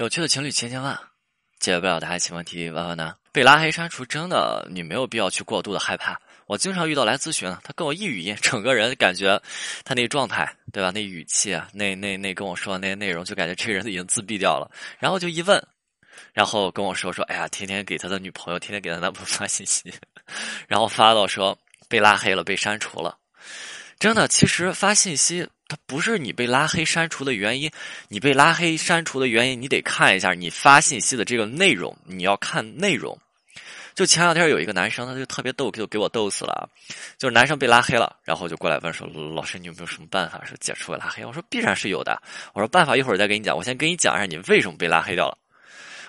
有趣的情侣千千万，解决不了的爱情问题万万难。被拉黑删除真的，你没有必要去过度的害怕。我经常遇到来咨询，他跟我一语音，整个人感觉他那状态，对吧？那语气啊，那那那跟我说的那些内容，就感觉这个人已经自闭掉了。然后就一问，然后跟我说说，哎呀，天天给他的女朋友，天天给他男朋友发信息，然后发到说被拉黑了，被删除了。真的，其实发信息。它不是你被拉黑删除的原因，你被拉黑删除的原因，你得看一下你发信息的这个内容，你要看内容。就前两天有一个男生，他就特别逗，就给我逗死了。就是男生被拉黑了，然后就过来问说：“老师，你有没有什么办法说解除拉黑？”我说：“必然是有的。”我说：“办法一会儿再给你讲，我先跟你讲一下你为什么被拉黑掉了。”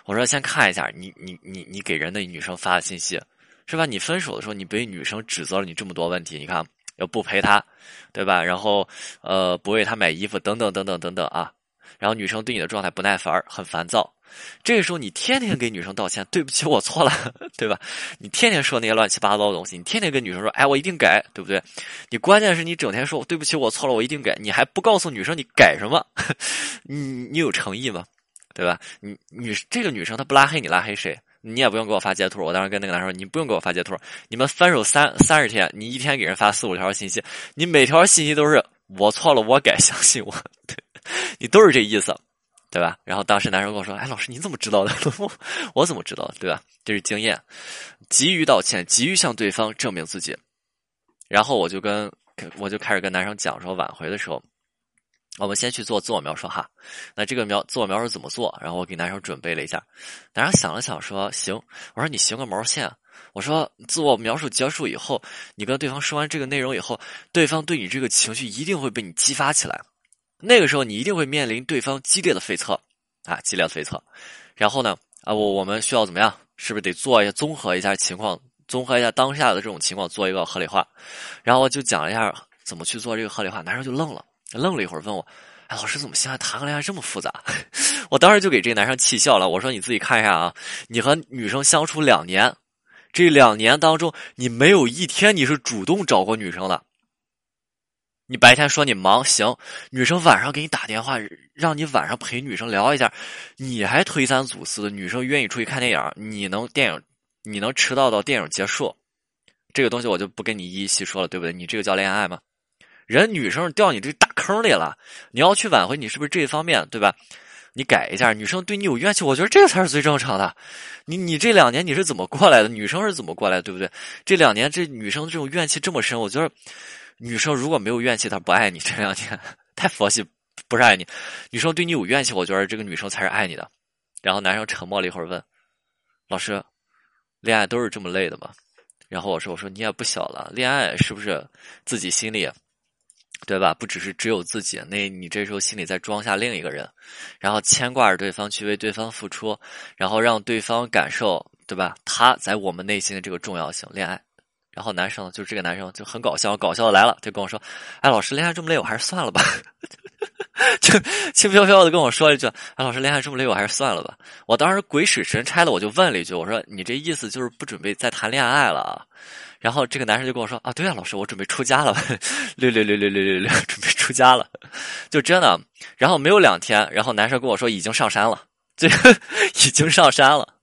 我说：“先看一下你你你你给人的女生发的信息，是吧？你分手的时候你被女生指责了你这么多问题，你看。”又不陪他，对吧？然后，呃，不为他买衣服，等等等等等等啊。然后女生对你的状态不耐烦，很烦躁。这个时候你天天给女生道歉，对不起，我错了，对吧？你天天说那些乱七八糟的东西，你天天跟女生说，哎，我一定改，对不对？你关键是你整天说对不起，我错了，我一定改，你还不告诉女生你改什么？你你有诚意吗？对吧？你女这个女生她不拉黑你，拉黑谁？你也不用给我发截图，我当时跟那个男生说，你不用给我发截图。你们分手三三十天，你一天给人发四五条信息，你每条信息都是我错了，我改，相信我，对，你都是这意思，对吧？然后当时男生跟我说，哎，老师你怎么知道的？我怎么知道？对吧？这是经验，急于道歉，急于向对方证明自己。然后我就跟我就开始跟男生讲说，挽回的时候。我们先去做自我描述哈，那这个描自我描述怎么做？然后我给男生准备了一下，男生想了想说：“行。”我说：“你行个毛线？”我说：“自我描述结束以后，你跟对方说完这个内容以后，对方对你这个情绪一定会被你激发起来，那个时候你一定会面临对方激烈的飞测啊，激烈的飞测。然后呢，啊，我我们需要怎么样？是不是得做一下综合一下情况，综合一下当下的这种情况，做一个合理化？然后我就讲了一下怎么去做这个合理化，男生就愣了。”愣了一会儿，问我：“哎，老师怎么现在谈个恋爱这么复杂？” 我当时就给这个男生气笑了。我说：“你自己看一下啊，你和女生相处两年，这两年当中，你没有一天你是主动找过女生的。你白天说你忙，行，女生晚上给你打电话，让你晚上陪女生聊一下，你还推三阻四的。女生愿意出去看电影，你能电影，你能迟到到电影结束，这个东西我就不跟你一一细说了，对不对？你这个叫恋爱吗？”人女生掉你这大坑里了，你要去挽回，你是不是这一方面对吧？你改一下，女生对你有怨气，我觉得这才是最正常的。你你这两年你是怎么过来的？女生是怎么过来，对不对？这两年这女生这种怨气这么深，我觉得女生如果没有怨气，她不爱你。这两年 太佛系，不是爱你。女生对你有怨气，我觉得这个女生才是爱你的。然后男生沉默了一会儿，问老师：“恋爱都是这么累的吗？”然后我说：“我说你也不小了，恋爱是不是自己心里？”对吧？不只是只有自己，那你这时候心里再装下另一个人，然后牵挂着对方去为对方付出，然后让对方感受，对吧？他在我们内心的这个重要性，恋爱。然后男生就这个男生就很搞笑，搞笑的来了，就跟我说：“哎，老师，恋爱这么累，我还是算了吧。”就轻飘飘的跟我说一句：“哎，老师，恋爱这么累，我还是算了吧。”我当时鬼使神差的，我就问了一句：“我说你这意思就是不准备再谈恋爱了？”然后这个男生就跟我说：“啊，对啊，老师，我准备出家了，六六六六六六六，准备出家了，就真的。”然后没有两天，然后男生跟我说已经上山了，这已经上山了。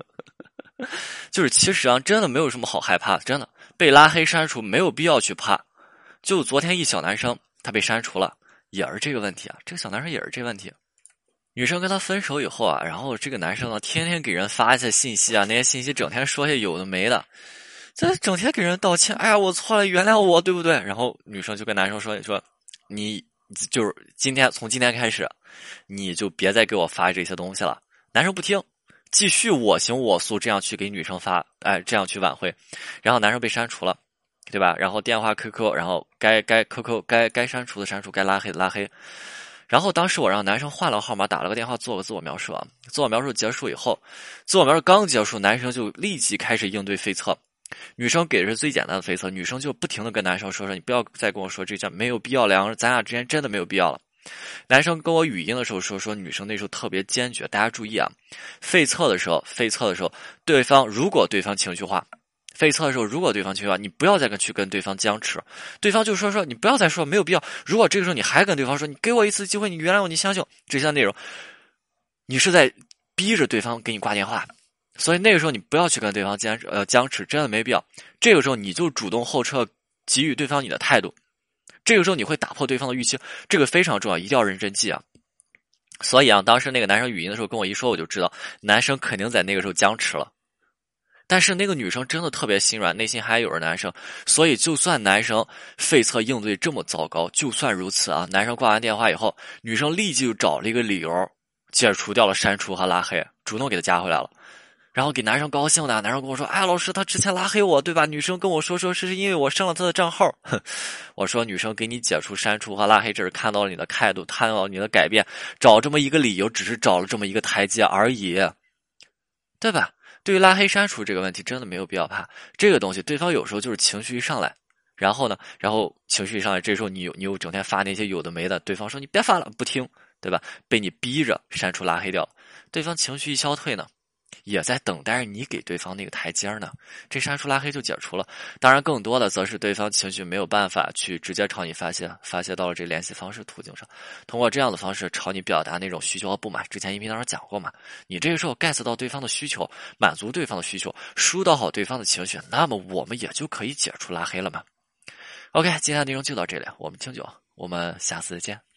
就是其实啊真的没有什么好害怕的，真的被拉黑删除没有必要去怕。就昨天一小男生他被删除了，也是这个问题啊。这个小男生也是这问题。女生跟他分手以后啊，然后这个男生呢天天给人发一些信息啊，那些信息整天说些有的没的。这整天给人道歉，哎呀，我错了，原谅我，对不对？然后女生就跟男生说：“说，你就是今天从今天开始，你就别再给我发这些东西了。”男生不听，继续我行我素，这样去给女生发，哎，这样去挽回。然后男生被删除了，对吧？然后电话、QQ，然后该该 QQ 该该删除的删除，该拉黑的拉黑。然后当时我让男生换了号码，打了个电话，做个自我描述。啊。自我描述结束以后，自我描述刚结束，男生就立即开始应对废测。女生给的是最简单的飞测，女生就不停的跟男生说说，你不要再跟我说这叫没有必要，了咱俩之间真的没有必要了。男生跟我语音的时候说说，女生那时候特别坚决。大家注意啊，费测的时候，费测的时候，对方如果对方情绪化，费测的时候如果对方情绪化，你不要再跟去跟对方僵持，对方就说说你不要再说，没有必要。如果这个时候你还跟对方说，你给我一次机会，你原谅我，你相信这些内容，你是在逼着对方给你挂电话。所以那个时候你不要去跟对方僵持呃僵持，真的没必要。这个时候你就主动后撤，给予对方你的态度。这个时候你会打破对方的预期，这个非常重要，一定要认真记啊。所以啊，当时那个男生语音的时候跟我一说，我就知道男生肯定在那个时候僵持了。但是那个女生真的特别心软，内心还有着男生，所以就算男生费策应对这么糟糕，就算如此啊，男生挂完电话以后，女生立即就找了一个理由，解除掉了删除和拉黑，主动给他加回来了，然后给男生高兴的，男生跟我说：“哎，老师，他之前拉黑我，对吧？”女生跟我说说是因为我删了他的账号，我说女生给你解除删除和拉黑，这是看到了你的态度，看到了你的改变，找这么一个理由，只是找了这么一个台阶而已，对吧？对于拉黑删除这个问题，真的没有必要怕。这个东西，对方有时候就是情绪一上来，然后呢，然后情绪一上来，这时候你有你又整天发那些有的没的，对方说你别发了，不听，对吧？被你逼着删除拉黑掉，对方情绪一消退呢。也在等待着你给对方那个台阶呢，这删除拉黑就解除了。当然，更多的则是对方情绪没有办法去直接朝你发泄，发泄到了这联系方式途径上，通过这样的方式朝你表达那种需求和不满。之前音频当中讲过嘛，你这个时候 get 到对方的需求，满足对方的需求，疏导好对方的情绪，那么我们也就可以解除拉黑了嘛。OK，今天的内容就到这里，我们清酒，我们下次再见。